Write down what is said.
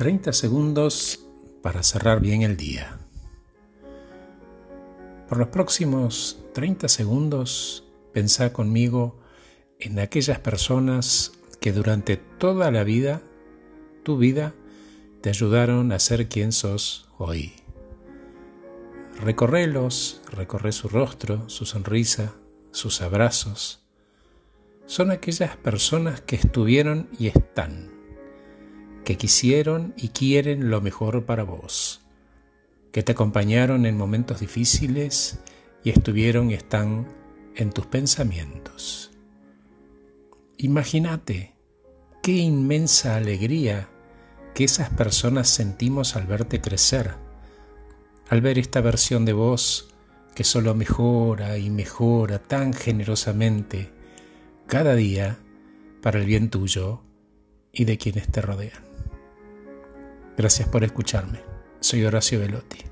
30 segundos para cerrar bien el día. Por los próximos 30 segundos, pensá conmigo en aquellas personas que durante toda la vida, tu vida, te ayudaron a ser quien sos hoy. Recorrelos, recorre su rostro, su sonrisa, sus abrazos. Son aquellas personas que estuvieron y están que quisieron y quieren lo mejor para vos, que te acompañaron en momentos difíciles y estuvieron y están en tus pensamientos. Imagínate qué inmensa alegría que esas personas sentimos al verte crecer, al ver esta versión de vos que solo mejora y mejora tan generosamente cada día para el bien tuyo y de quienes te rodean. Gracias por escucharme. Soy Horacio Velotti.